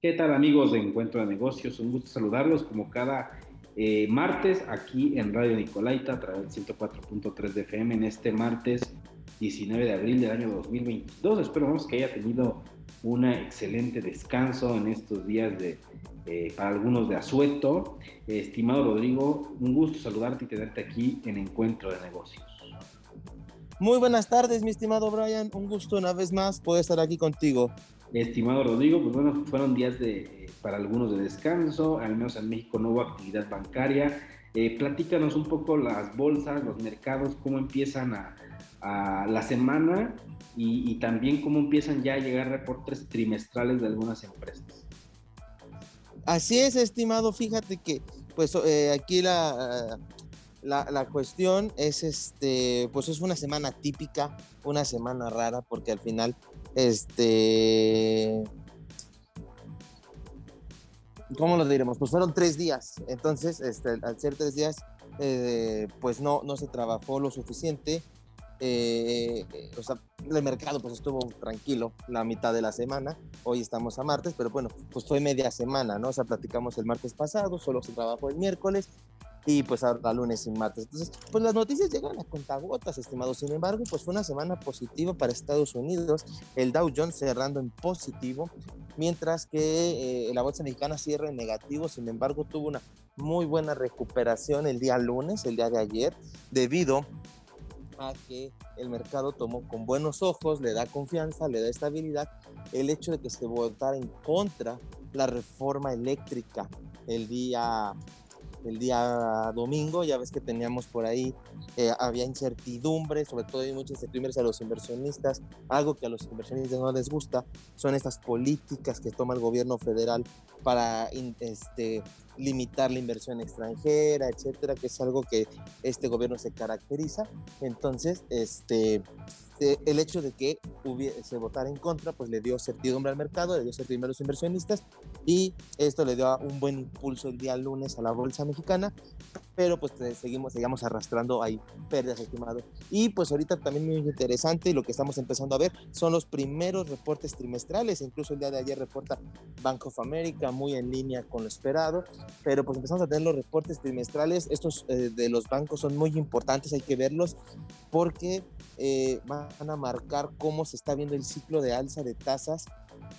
¿Qué tal amigos de Encuentro de Negocios? Un gusto saludarlos como cada eh, martes aquí en Radio Nicolaita a través del 104.3 de FM en este martes 19 de abril del año 2022. Esperamos que haya tenido un excelente descanso en estos días de, eh, para algunos de asueto. estimado Rodrigo, un gusto saludarte y tenerte aquí en Encuentro de Negocios. Muy buenas tardes, mi estimado Brian. Un gusto una vez más poder estar aquí contigo. Estimado Rodrigo, pues bueno, fueron días de, para algunos de descanso, al menos en México no hubo actividad bancaria. Eh, platícanos un poco las bolsas, los mercados, cómo empiezan a, a la semana y, también cómo empiezan ya a llegar reportes trimestrales de algunas empresas. Así es, estimado. Fíjate que, pues, eh, aquí la, la, la, cuestión es, este, pues, es una semana típica, una semana rara, porque al final, este, ¿cómo lo diremos? Pues fueron tres días. Entonces, este, al ser tres días, eh, pues no, no se trabajó lo suficiente eh, o sea, el mercado pues estuvo tranquilo la mitad de la semana, hoy estamos a martes, pero bueno, pues fue media semana, ¿no? O sea, platicamos el martes pasado, solo se trabajó el miércoles y pues ahora lunes y martes. Entonces, pues las noticias llegan a contagotas, estimados. Sin embargo, pues fue una semana positiva para Estados Unidos, el Dow Jones cerrando en positivo, mientras que eh, la bolsa mexicana cierra en negativo, sin embargo, tuvo una muy buena recuperación el día lunes, el día de ayer, debido que el mercado tomó con buenos ojos, le da confianza, le da estabilidad, el hecho de que se votara en contra la reforma eléctrica el día el día domingo, ya ves que teníamos por ahí, eh, había incertidumbre, sobre todo hay mucha incertidumbre a los inversionistas, algo que a los inversionistas no les gusta, son estas políticas que toma el gobierno federal para este, limitar la inversión extranjera, etcétera, que es algo que este gobierno se caracteriza. Entonces, este, el hecho de que se votara en contra, pues le dio certidumbre al mercado, le dio certidumbre a los inversionistas y esto le dio un buen impulso el día lunes a la bolsa mexicana, pero pues seguimos, seguimos arrastrando ahí pérdidas, estimado. Y pues ahorita también muy interesante lo que estamos empezando a ver son los primeros reportes trimestrales, incluso el día de ayer reporta Bank of America muy en línea con lo esperado, pero pues empezamos a tener los reportes trimestrales, estos eh, de los bancos son muy importantes, hay que verlos porque eh, van a marcar cómo se está viendo el ciclo de alza de tasas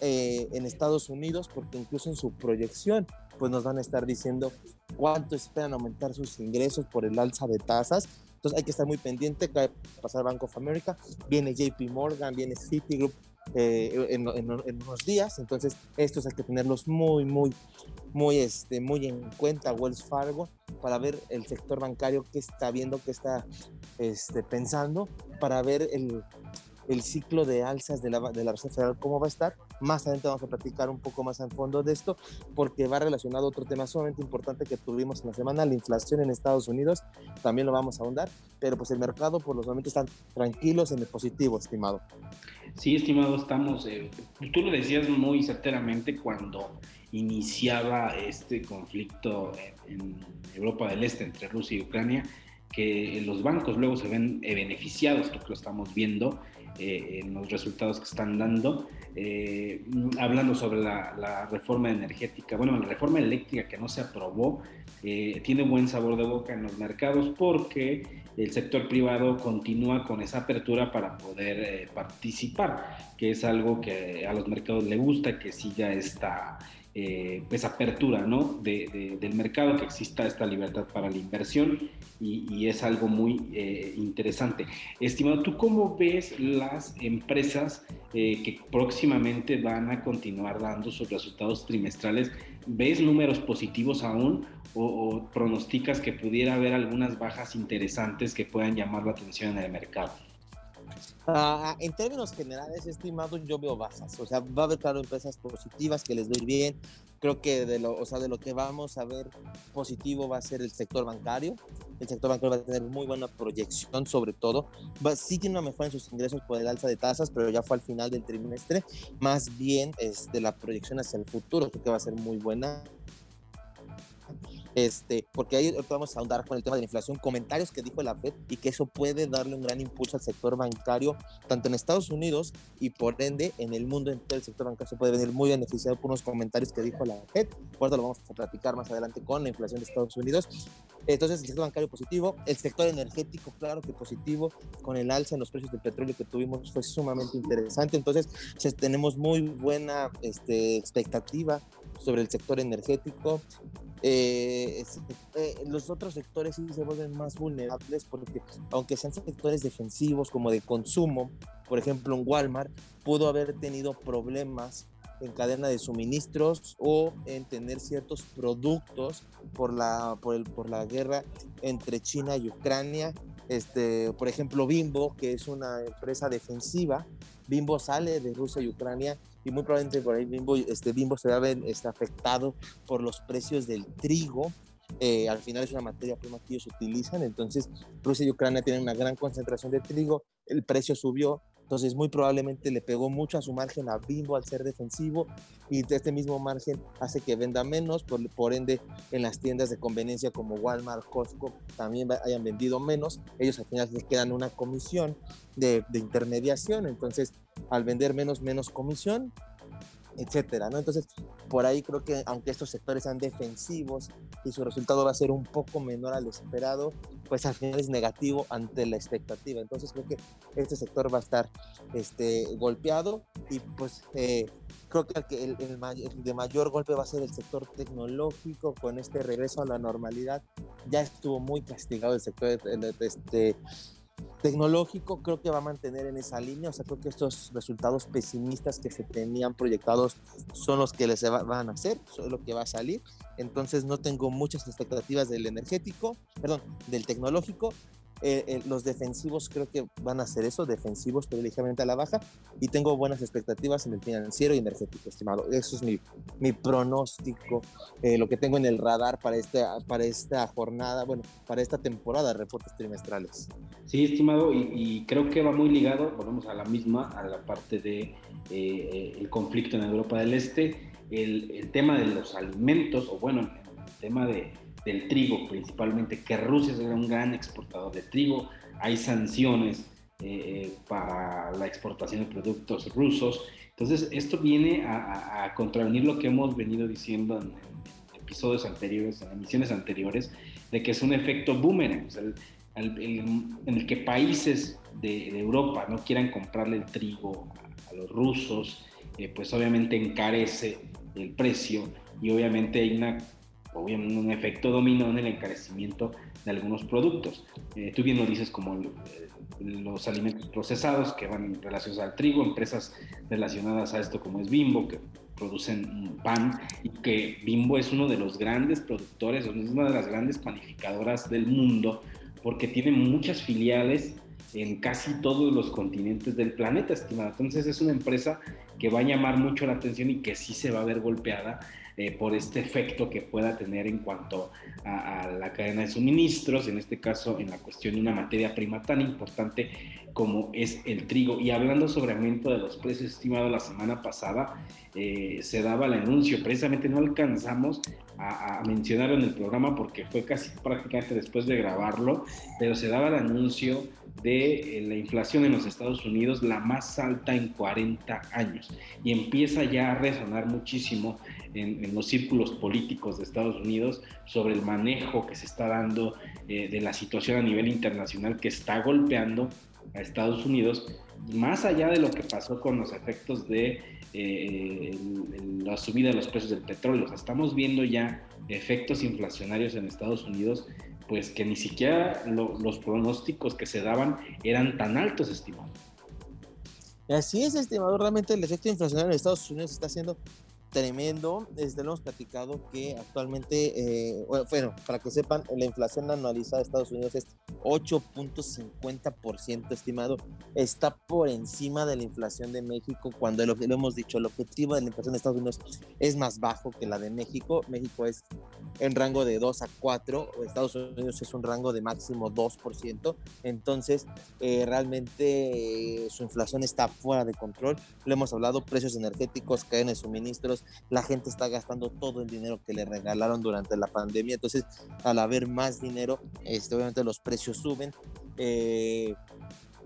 eh, en Estados Unidos, porque incluso en su proyección, pues nos van a estar diciendo cuánto esperan aumentar sus ingresos por el alza de tasas. Entonces hay que estar muy pendiente, que va a pasar Bank of America, viene JP Morgan, viene Citigroup eh, en, en, unos días, entonces estos hay que tenerlos muy, muy, muy, este, muy en cuenta, Wells Fargo, para ver el sector bancario que está viendo, que está este, pensando, para ver el, el ciclo de alzas de la, de la Reserva Federal, cómo va a estar. Más adelante vamos a platicar un poco más en fondo de esto, porque va relacionado a otro tema sumamente importante que tuvimos en la semana, la inflación en Estados Unidos. También lo vamos a ahondar, pero pues el mercado por los momentos están tranquilos en el positivo, estimado. Sí, estimado, estamos, eh, tú lo decías muy certeramente cuando iniciaba este conflicto en Europa del Este entre Rusia y Ucrania, que los bancos luego se ven beneficiados, creo que lo estamos viendo eh, en los resultados que están dando, eh, hablando sobre la, reforma energética, bueno, la reforma eléctrica que no se aprobó, tiene buen sabor de boca en los mercados porque el sector privado continúa con esa apertura para poder participar, que es algo que a los mercados le gusta, que siga esta eh, apertura ¿no? del mercado, que exista esta libertad para la inversión y, es algo muy eh, interesante. Estimado, ¿tú cómo ves las empresas eh, que próximamente van a continuar dando sus resultados trimestrales? ¿Ves números positivos aún o, o pronosticas que pudiera haber algunas bajas interesantes que puedan llamar la atención en el mercado? Ah, en términos generales, estimado, yo veo bajas. O sea, va a haber, claro, empresas positivas que les doy bien. Creo que de lo, o sea, de lo que vamos a ver positivo va a ser el sector bancario. El sector bancario va a tener muy buena proyección, sobre todo. Va, sí tiene una mejora en sus ingresos por el alza de tasas, pero ya fue al final del trimestre. Más bien, este, la proyección hacia el futuro, creo que va a ser muy buena este, porque ahí vamos a ahondar con el tema de la inflación, comentarios que dijo la Fed y que eso puede darle un gran impulso al sector bancario, tanto en Estados Unidos y por ende en el mundo entero el sector bancario se puede venir muy beneficiado por unos comentarios que dijo la Fed, por eso lo vamos a platicar más adelante con la inflación de Estados Unidos. Entonces el sector bancario positivo, el sector energético claro que positivo, con el alza en los precios del petróleo que tuvimos fue sumamente interesante, entonces tenemos muy buena este, expectativa sobre el sector energético. Eh, eh, los otros sectores sí se vuelven más vulnerables porque aunque sean sectores defensivos como de consumo, por ejemplo en Walmart pudo haber tenido problemas en cadena de suministros o en tener ciertos productos por la, por el, por la guerra entre China y Ucrania. Este, por ejemplo, Bimbo, que es una empresa defensiva, Bimbo sale de Rusia y Ucrania y muy probablemente por ahí Bimbo, este, Bimbo se ver este, afectado por los precios del trigo. Eh, al final es una materia prima que ellos utilizan, entonces Rusia y Ucrania tienen una gran concentración de trigo, el precio subió, entonces muy probablemente le pegó mucho a su margen a Bimbo al ser defensivo y este mismo margen hace que venda menos, por, por ende en las tiendas de conveniencia como Walmart, Costco también hayan vendido menos, ellos al final les quedan una comisión de, de intermediación, entonces al vender menos, menos comisión, etcétera, ¿no? Entonces, por ahí creo que aunque estos sectores sean defensivos y su resultado va a ser un poco menor al esperado, pues al final es negativo ante la expectativa. Entonces creo que este sector va a estar este, golpeado y pues eh, creo que el, de mayor golpe va a ser el sector tecnológico con este regreso a la normalidad. Ya estuvo muy castigado el sector este, tecnológico creo que va a mantener en esa línea, o sea, creo que estos resultados pesimistas que se tenían proyectados son los que les van a hacer, son lo que va a salir, entonces no tengo muchas expectativas del energético, perdón, del tecnológico, eh, eh, los defensivos creo que van a ser eso, defensivos pero ligeramente a la baja, y tengo buenas expectativas en el financiero y energético, estimado. Eso es mi, mi pronóstico, eh, lo que tengo en el radar para, este, para esta jornada, bueno, para esta temporada de reportes trimestrales. Sí, estimado, y, creo que va muy ligado, volvemos a la misma, a la parte de el conflicto en Europa del Este, el, el tema de los alimentos, o bueno, el tema de del trigo principalmente, que Rusia es un gran exportador de trigo, hay sanciones eh, para la exportación de productos rusos. Entonces, esto viene a, contravenir lo que hemos venido diciendo en, episodios anteriores, en emisiones anteriores, de que es un efecto boomerang, en el que países de, Europa no quieran comprarle el trigo a, los rusos, eh, pues obviamente encarece el precio y obviamente hay una obviamente un efecto dominó en el encarecimiento de algunos productos. Eh, tú bien lo dices como eh, los alimentos procesados que van relacionados al trigo, empresas relacionadas a esto como es Bimbo, que producen pan y que Bimbo es uno de los grandes productores, es una de las grandes panificadoras del mundo porque tiene muchas filiales en casi todos los continentes del planeta, estimado. Entonces es una empresa que va a llamar mucho la atención y que sí se va a ver golpeada eh, por este efecto que pueda tener en cuanto a, la cadena de suministros, en este caso en la cuestión de una materia prima tan importante como es el trigo. Y hablando sobre aumento de los precios estimados la semana pasada, eh, se daba el anuncio, precisamente no alcanzamos a, a, mencionarlo en el programa porque fue casi prácticamente después de grabarlo, pero se daba el anuncio de eh, la inflación en los Estados Unidos, la más alta en 40 años. Y empieza ya a resonar muchísimo en, los círculos políticos de Estados Unidos sobre el manejo que se está dando eh, de la situación a nivel internacional que está golpeando a Estados Unidos, más allá de lo que pasó con los efectos de eh, la subida de los precios del petróleo. estamos viendo ya efectos inflacionarios en Estados Unidos pues que ni siquiera los pronósticos que se daban eran tan altos, estimado. Así es, estimado. Realmente el efecto inflacionario en Estados Unidos está siendo tremendo. Desde lo hemos platicado que actualmente, eh, bueno, para que sepan, la inflación anualizada de Estados Unidos es 8.50% estimado. Está por encima de la inflación de México cuando lo, lo hemos dicho, el objetivo de la inflación de Estados Unidos es más bajo que la de México. México es en rango de 2 a 4, Estados Unidos es un rango de máximo 2%, entonces eh, realmente eh, su inflación está fuera de control, lo hemos hablado, precios energéticos, caen de suministros, la gente está gastando todo el dinero que le regalaron durante la pandemia, entonces al haber más dinero, este, obviamente los precios suben. Eh,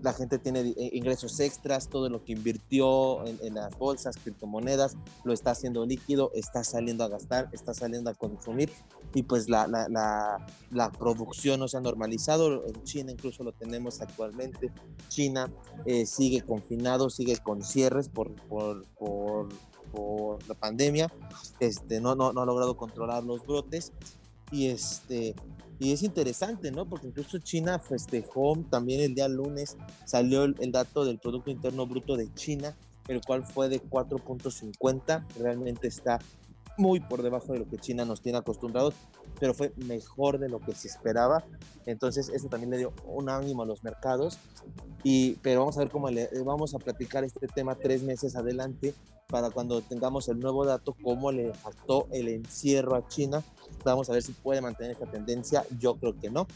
la gente tiene eh, ingresos extras, todo lo que invirtió en, las bolsas, criptomonedas, lo está haciendo líquido, está saliendo a gastar, está saliendo a consumir y pues la, la, la, producción no se ha normalizado, en China incluso lo tenemos actualmente, China eh, sigue confinado, sigue con cierres por, por, por, por la pandemia, este, no, no, no ha logrado controlar los brotes. Y este y es interesante, ¿no? Porque incluso China festejó también el día lunes, salió el, dato del Producto Interno Bruto de China, el cual fue de 4.50, realmente está muy por debajo de lo que China nos tiene acostumbrados, pero fue mejor de lo que se esperaba. Entonces, eso también le dio un ánimo a los mercados. Y, pero vamos a ver cómo le vamos a platicar este tema tres meses adelante para cuando tengamos el nuevo dato, cómo le afectó el encierro a China. Vamos a ver si puede mantener esta tendencia. Yo creo que no.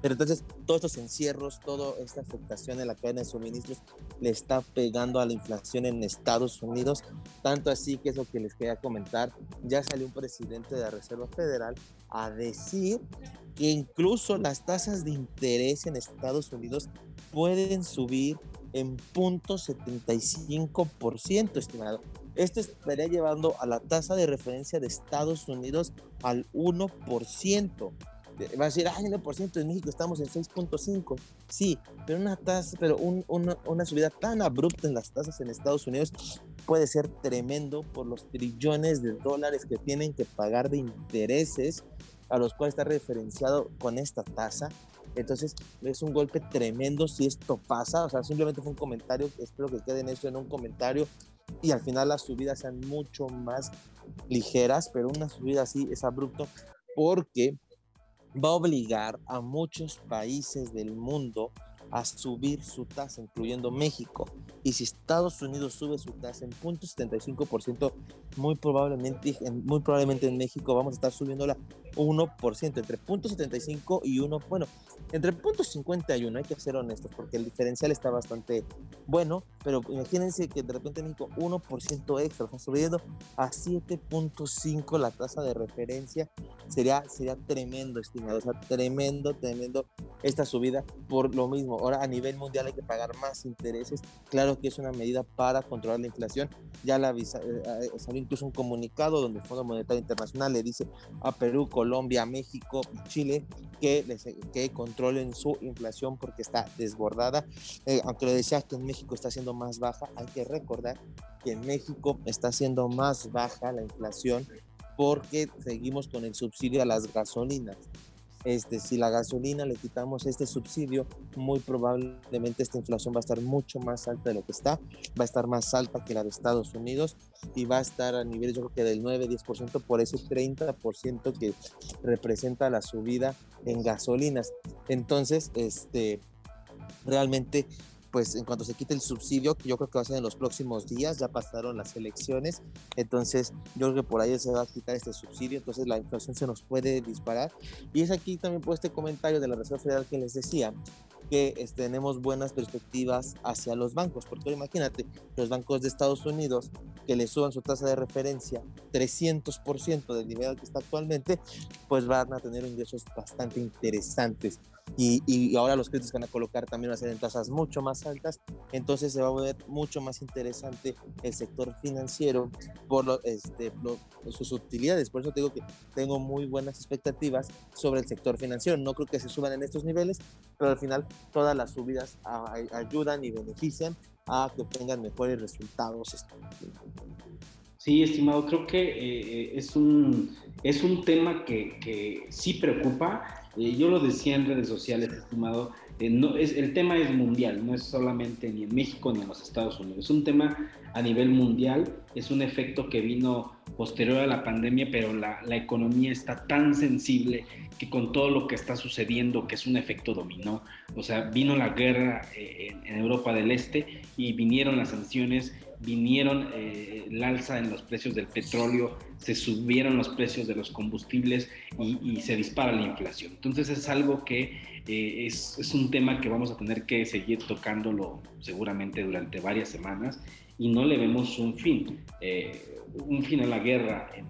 Pero entonces, todos estos encierros, toda esta afectación en la cadena de suministros le está pegando a la inflación en Estados Unidos. Tanto así que es lo que les quería comentar. Ya salió un presidente de la Reserva Federal a decir que incluso las tasas de interés en Estados Unidos pueden subir en 0.75%, estimado. Esto estaría llevando a la tasa de referencia de Estados Unidos al 1%. Va a decir, ay, 1%, en México estamos en 6.5. Sí, pero una tasa, pero una, una subida tan abrupta en las tasas en Estados Unidos puede ser tremendo por los trillones de dólares que tienen que pagar de intereses a los cuales está referenciado con esta tasa entonces es un golpe tremendo si esto pasa. O sea, simplemente fue un comentario. Espero que queden eso en un comentario y al final las subidas sean mucho más ligeras, pero una subida así es abrupto porque va a obligar a muchos países del mundo a subir su tasa, incluyendo México. Y si Estados Unidos sube su tasa en 0.75%, muy probablemente, muy probablemente en México vamos a estar subiéndola 1%, entre 0.75 y 1, bueno, entre 0.50 y 1, hay que ser honestos, porque el diferencial está bastante bueno, pero imagínense que de repente en México 1% extra, subiendo a 7.5 la tasa de referencia, sería, sería tremendo, estimado, o sea, tremendo, tremendo esta subida por lo mismo. Ahora a nivel mundial hay que pagar más intereses, claro que es una medida para controlar la inflación, ya la eh, eh, salió incluso un comunicado donde el Fondo Monetario Internacional le dice a Perú, Colombia, México y Chile que, que controlen su inflación porque está desbordada. Eh, aunque lo decía que en México está siendo más baja, hay que recordar que en México está siendo más baja la inflación porque seguimos con el subsidio a las gasolinas. Este, si la gasolina le quitamos este subsidio, muy probablemente esta inflación va a estar mucho más alta de lo que está, va a estar más alta que la de Estados Unidos y va a estar a niveles yo creo que del 9-10% por ese 30% que representa la subida en gasolinas. Entonces, este, realmente pues en cuanto se quite el subsidio, que yo creo que va a ser en los próximos días, ya pasaron las elecciones, entonces yo creo que por ahí se va a quitar este subsidio, entonces la inflación se nos puede disparar. Y es aquí también por este comentario de la Reserva Federal que les decía, que este, tenemos buenas perspectivas hacia los bancos, porque imagínate, los bancos de Estados Unidos que le suban su tasa de referencia 300% del nivel que está actualmente, pues van a tener ingresos bastante interesantes y, ahora los créditos que van a colocar también van a ser en tasas mucho más altas, entonces se va a ver mucho más interesante el sector financiero por este, sus utilidades. Por eso te digo que tengo muy buenas expectativas sobre el sector financiero. No creo que se suban en estos niveles, pero al final todas las subidas ayudan y benefician a que tengan mejores resultados. Sí, estimado, creo que eh, eh, es, un, es un tema que, que sí preocupa eh, yo lo decía en redes sociales, estimado, eh, no, el tema es mundial, no es solamente ni en México ni en los Estados Unidos, es un tema a nivel mundial, es un efecto que vino posterior a la pandemia, pero la, la economía está tan sensible que con todo lo que está sucediendo, que es un efecto dominó, o sea, vino la guerra eh, en Europa del Este y vinieron las sanciones vinieron eh, el alza en los precios del petróleo, se subieron los precios de los combustibles y, se dispara la inflación. Entonces es algo que eh, es, es, un tema que vamos a tener que seguir tocándolo seguramente durante varias semanas y no le vemos un fin. Eh, un fin a la guerra en,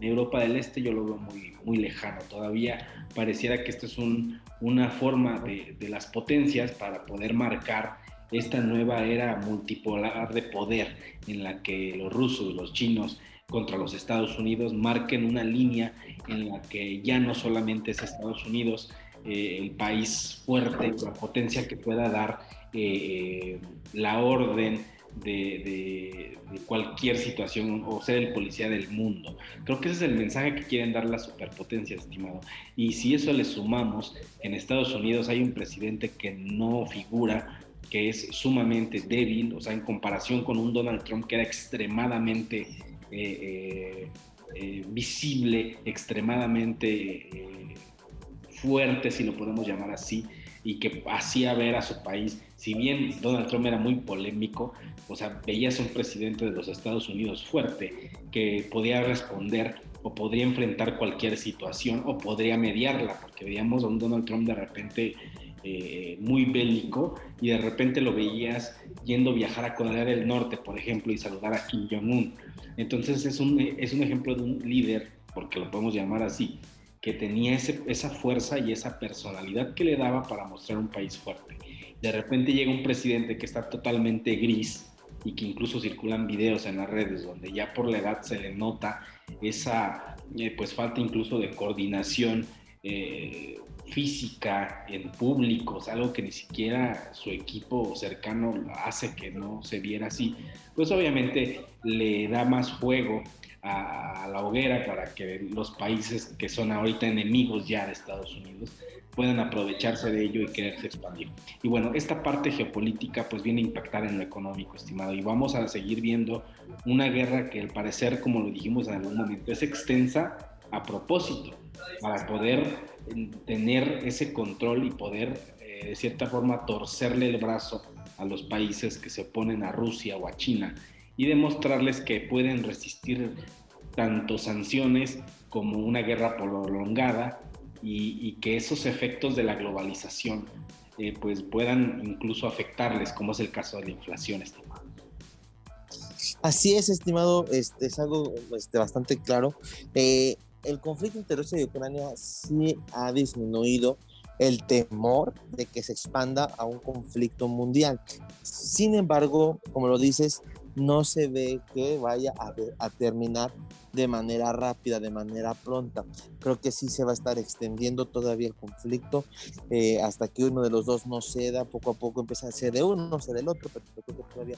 Europa del Este yo lo veo muy, muy lejano. Todavía pareciera que esto es un, una forma de, de las potencias para poder marcar esta nueva era multipolar de poder en la que los rusos, los chinos contra los Estados Unidos marquen una línea en la que ya no solamente es Estados Unidos eh, el país fuerte, la potencia que pueda dar eh, la orden de, cualquier situación o ser el policía del mundo. Creo que ese es el mensaje que quieren dar las superpotencias, estimado. Y si eso le sumamos, en Estados Unidos hay un presidente que no figura que es sumamente débil, o sea, en comparación con un Donald Trump que era extremadamente eh, eh, eh, visible, extremadamente fuerte, si lo podemos llamar así, y que hacía ver a su país, si bien Donald Trump era muy polémico, o sea, veías un presidente de los Estados Unidos fuerte que podía responder o podría enfrentar cualquier situación o podría mediarla, porque veíamos a un Donald Trump de repente eh, muy bélico y de repente lo veías yendo a viajar a Corea del Norte, por ejemplo, y saludar a Kim Jong-un. Entonces es un, es un ejemplo de un líder, porque lo podemos llamar así, que tenía esa fuerza y esa personalidad que le daba para mostrar un país fuerte. De repente llega un presidente que está totalmente gris y que incluso circulan videos en las redes donde ya por la edad se le nota esa eh, pues falta incluso de coordinación eh, física en público, algo que ni siquiera su equipo cercano hace que no se viera así, pues obviamente le da más fuego a, la hoguera para que los países que son ahorita enemigos ya de Estados Unidos puedan aprovecharse de ello y quererse expandir. Y bueno, esta parte geopolítica pues viene a impactar en lo económico, estimado, y vamos a seguir viendo una guerra que al parecer, como lo dijimos en algún momento, es extensa a propósito, para poder tener ese control y poder, eh, de cierta forma, torcerle el brazo a los países que se oponen a Rusia o a China y demostrarles que pueden resistir tanto sanciones como una guerra prolongada y, que esos efectos de la globalización eh, pues puedan incluso afectarles, como es el caso de la inflación, estimado. Así es, estimado, este, es algo este, bastante claro. Eh, el conflicto Rusia y Ucrania sí ha disminuido el temor de que se expanda a un conflicto mundial. Sin embargo, como lo dices, no se ve que vaya a, terminar de manera rápida, de manera pronta. Creo que sí se va a estar extendiendo todavía el conflicto eh, hasta que uno de los dos no ceda, poco a poco empieza a ser de uno, no del otro, pero creo que todavía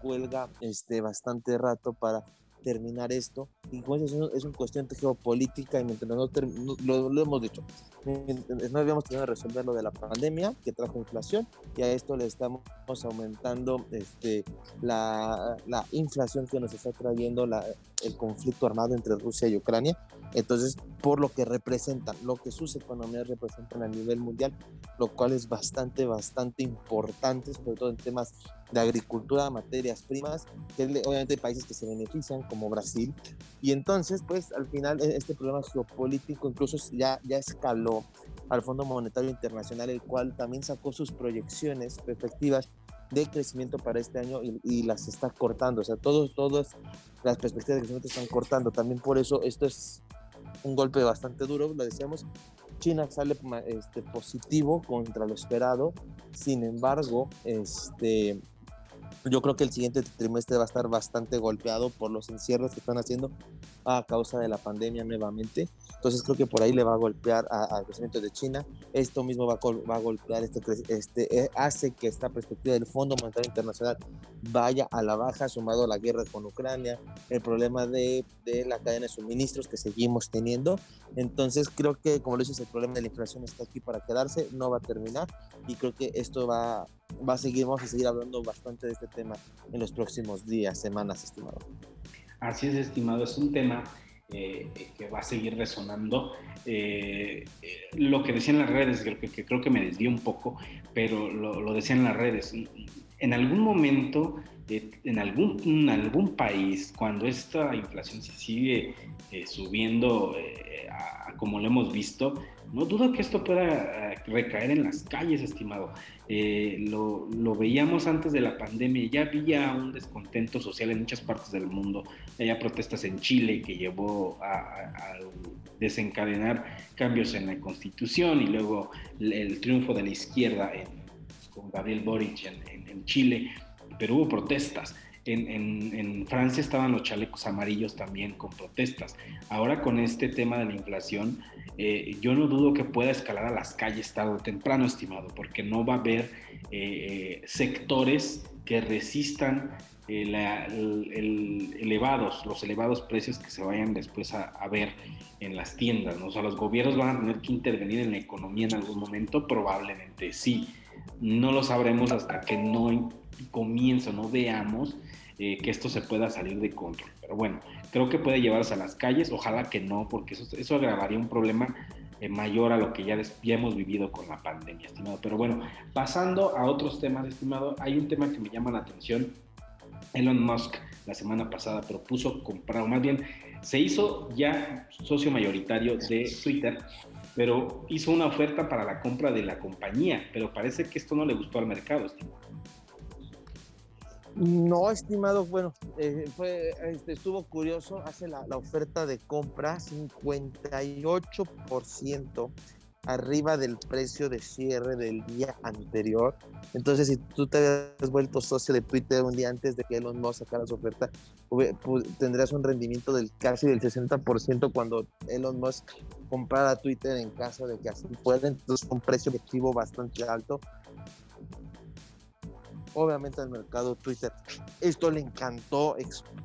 cuelga este, bastante rato para terminar esto. Y como es, es una cuestión geopolítica y mientras no, lo, hemos dicho, no habíamos tenido que resolver lo de la pandemia que trajo inflación y a esto le estamos aumentando este, la, la inflación que nos está trayendo el conflicto armado entre Rusia y Ucrania. Entonces, por lo que representan, lo que sus economías representan a nivel mundial, lo cual es bastante, bastante importante, sobre todo en temas de agricultura, materias primas, que obviamente hay países que se benefician, como Brasil, y entonces, pues al final e, este problema geopolítico incluso ya, ya escaló al Fondo Monetario Internacional, el cual también sacó sus proyecciones, perspectivas de crecimiento para este año y, las está cortando, o sea, todos, todas las perspectivas de crecimiento están cortando, también por eso esto es un golpe bastante duro, lo decíamos, China sale este, positivo contra lo esperado, sin embargo, este, yo creo que el siguiente trimestre va a estar bastante golpeado por los encierros que están haciendo a causa de la pandemia nuevamente. Entonces creo que por ahí le va a golpear al crecimiento de China. Esto mismo va a, va a golpear, este, este, eh, hace que esta perspectiva del Fondo Monetario Internacional vaya a la baja, sumado a la guerra con Ucrania, el problema de, de la cadena de suministros que seguimos teniendo. Entonces creo que, como lo dices, el problema de la inflación está aquí para quedarse, no va a terminar y creo que esto va, va a seguir, vamos a seguir hablando bastante de este tema en los próximos días, semanas, estimado. Así es, estimado, es un tema eh, que va a seguir resonando. lo que decían las redes, que, creo que me desvió un poco, pero lo, lo decían las redes. En algún momento en algún, en algún país, cuando esta inflación se sigue eh, subiendo eh, como lo hemos visto, no dudo que esto pueda eh, recaer en las calles, estimado. Lo, lo, veíamos antes de la pandemia, ya había un descontento social en muchas partes del mundo, había protestas en Chile que llevó a, desencadenar cambios en la constitución y luego el, triunfo de la izquierda con Gabriel Boric en, Chile pero hubo protestas. En, Francia estaban los chalecos amarillos también con protestas. Ahora con este tema de la inflación, eh, yo no dudo que pueda escalar a las calles tarde o temprano, estimado, porque no va a haber eh, sectores que resistan eh, los elevados precios que se vayan después a, ver en las tiendas. ¿no? O sea, los gobiernos van a tener que intervenir en la economía en algún momento, probablemente sí. No lo sabremos hasta que no comienzo, no veamos eh, que esto se pueda salir de control. Pero bueno, creo que puede llevarse a las calles, ojalá que no, porque eso, eso agravaría un problema eh, mayor a lo que ya, ya, hemos vivido con la pandemia, estimado. Pero bueno, pasando a otros temas, estimado, hay un tema que me llama la atención. Elon Musk la semana pasada propuso comprar, o más bien se hizo ya socio mayoritario de Twitter, pero hizo una oferta para la compra de la compañía, pero parece que esto no le gustó al mercado, estimado. No, estimado, bueno, eh, fue, este, estuvo curioso, hace la, oferta de compra 58% arriba del precio de cierre del día anterior. Entonces, si tú te habías vuelto socio de Twitter un día antes de que Elon Musk sacara su oferta, tendrías un rendimiento del casi del 60% cuando Elon Musk comprara Twitter en caso de que así fuera. Entonces, un precio objetivo bastante alto obviamente al mercado Twitter. Esto le encantó,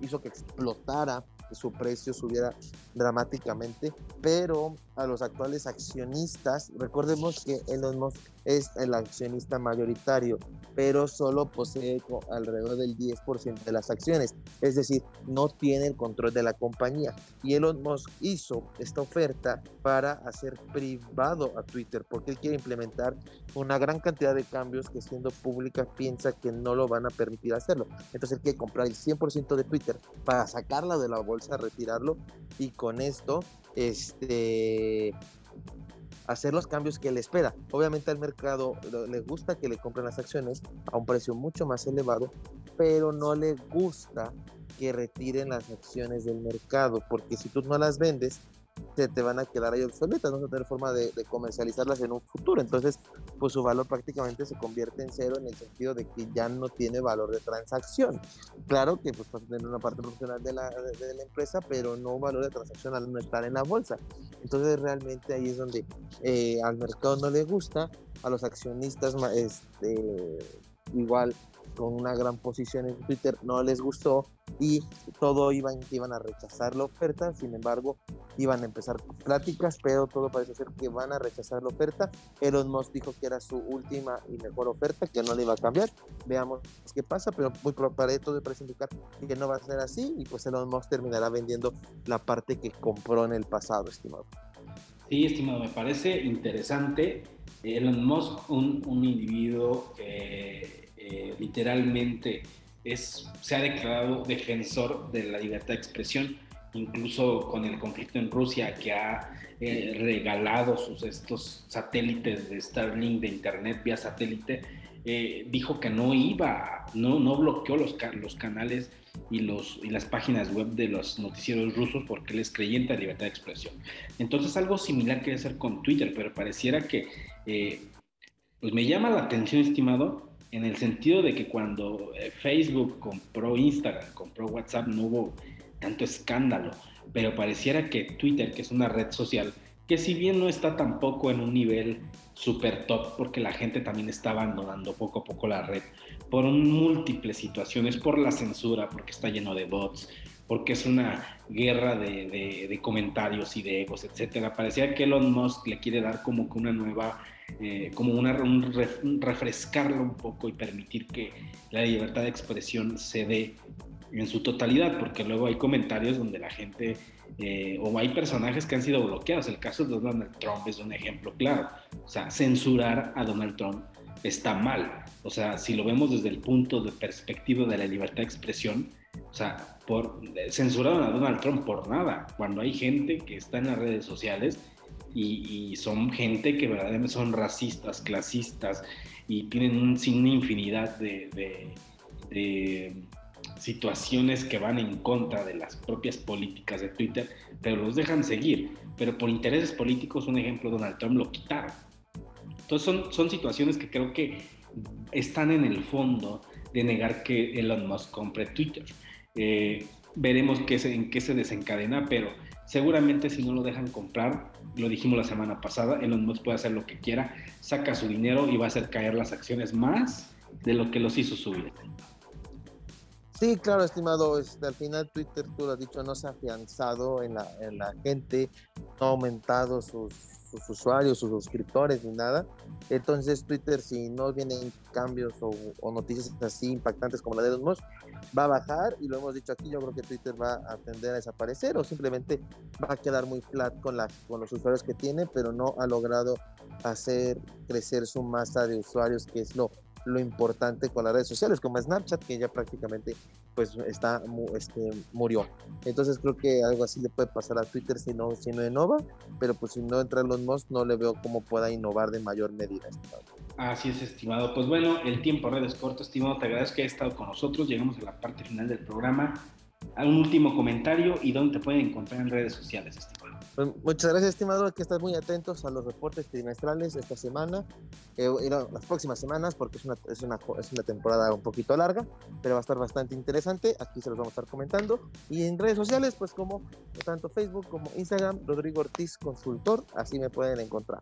hizo que explotara, que su precio subiera dramáticamente, pero a los actuales accionistas, recordemos que Elon Musk es el accionista mayoritario, pero solo posee alrededor del 10% de las acciones, es decir, no tiene el control de la compañía. Y Elon Musk hizo esta oferta para hacer privado a Twitter, porque él quiere implementar una gran cantidad de cambios que siendo pública piensa que no lo van a permitir hacerlo. Entonces él quiere comprar el 100% de Twitter para sacarla de la bolsa, retirarlo y con esto este hacer los cambios que él espera. Obviamente al mercado le gusta que le compren las acciones a un precio mucho más elevado, pero no le gusta que retiren las acciones del mercado, porque si tú no las vendes, te, te van a quedar ahí obsoletas, no vas a tener forma de, comercializarlas en un futuro. Entonces, pues su valor prácticamente se convierte en cero en el sentido de que ya no tiene valor de transacción. Claro que pues vas a tener una parte profesional de la, de, la empresa, pero no valor de transacción al no estar en la bolsa. Entonces, realmente ahí es donde eh, al mercado no le gusta, a los accionistas este, igual con una gran posición en Twitter no les gustó y todo iban, iban a rechazar la oferta, sin embargo iban a empezar pláticas, pero todo parece ser que van a rechazar la oferta. Elon Musk dijo que era su última y mejor oferta, que no le iba a cambiar. Veamos qué pasa, pero muy para todo parece indicar que no va a ser así y pues Elon Musk terminará vendiendo la parte que compró en el pasado, estimado. Sí, estimado, me parece interesante. Elon Musk, un, un individuo que eh, literalmente es, se ha declarado defensor de la libertad de expresión, incluso con el conflicto en Rusia, que ha eh, regalado sus, estos satélites de Starlink de Internet vía satélite, eh, dijo que no iba, no, no bloqueó los, los canales y, los, y las páginas web de los noticieros rusos porque él es creyente de libertad de expresión. Entonces algo similar quiere hacer con Twitter, pero pareciera que, pues me llama la atención, estimado, en el sentido de que cuando eh, Facebook compró Instagram, compró WhatsApp, no hubo tanto escándalo, pero pareciera que Twitter, que es una red social, que si bien no está tampoco en un nivel super top, porque la gente también está abandonando poco a poco la red, por múltiples situaciones, por la censura, porque está lleno de bots, porque es una guerra de, comentarios y de egos, etcétera. Parecía que Elon Musk le quiere dar como que una nueva eh, como una, un refrescarlo un poco y permitir que la libertad de expresión se dé en su totalidad, porque luego hay comentarios donde la gente eh, o hay personajes que han sido bloqueados. El caso de Donald Trump es un ejemplo claro. O sea, censurar a Donald Trump está mal. O sea, si lo vemos desde el punto de perspectiva de la libertad de expresión, o sea, por, censuraron a Donald Trump por nada, cuando hay gente que está en las redes sociales y, son gente que verdaderamente son racistas, clasistas y tienen un, una infinidad de, situaciones que van en contra de las propias políticas de Twitter, pero los dejan seguir. Pero por intereses políticos, un ejemplo, Donald Trump lo quitaron. Entonces son, son situaciones que creo que están en el fondo de negar que Elon Musk compre Twitter. Eh, veremos qué en qué se desencadena, pero seguramente si no lo dejan comprar, lo dijimos la semana pasada, Elon Musk puede hacer lo que quiera, saca su dinero y va a hacer caer las acciones más de lo que los hizo subir. Sí, claro, estimado. Este, al final Twitter, tú lo has dicho, no se ha afianzado en la, en la gente, no ha aumentado sus, sus usuarios, sus suscriptores ni nada. Entonces Twitter, si no vienen cambios o, noticias así impactantes como la de los Musk, va a bajar y lo hemos dicho aquí, yo creo que Twitter va a tender a desaparecer o simplemente va a quedar muy flat con, los usuarios que tiene, pero no ha logrado hacer crecer su masa de usuarios, que es lo lo importante con las redes sociales, como Snapchat, que ya prácticamente pues está este, murió. Entonces creo que algo así le puede pasar a Twitter si no, si no innova, pero pues si no entra en los Musk, no le veo cómo pueda innovar de mayor medida. Así es, estimado. Pues bueno, el tiempo red es corto, estimado. Te agradezco que hayas estado con nosotros. Llegamos a la parte final del programa. Un último comentario y dónde te pueden encontrar en redes sociales, estimado. Pues, muchas gracias, estimado. Hay que estar muy atentos a los reportes trimestrales esta semana, eh, las próximas semanas, porque es una, es, una, es una temporada un poquito larga, pero va a estar bastante interesante. Aquí se los vamos a estar comentando. Y en redes sociales, pues como tanto Facebook como Instagram, Rodrigo Ortiz Consultor, así me pueden encontrar.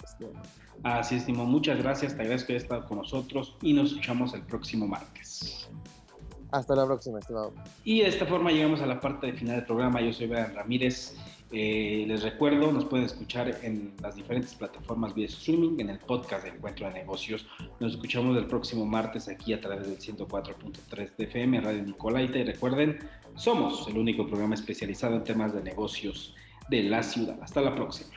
Así, estimado. Muchas gracias. Te agradezco que hayas estado con nosotros y nos escuchamos el próximo martes. Hasta la próxima, estimado. Y de esta forma llegamos a la parte final del programa. Yo soy Brian Ramírez. Eh, les recuerdo, nos pueden escuchar en las diferentes plataformas vía streaming, en el podcast de Encuentro de Negocios. Nos escuchamos el próximo martes aquí a través del 104.3 de FM, Radio Nicolaita. Y recuerden, somos el único programa especializado en temas de negocios de la ciudad. Hasta la próxima.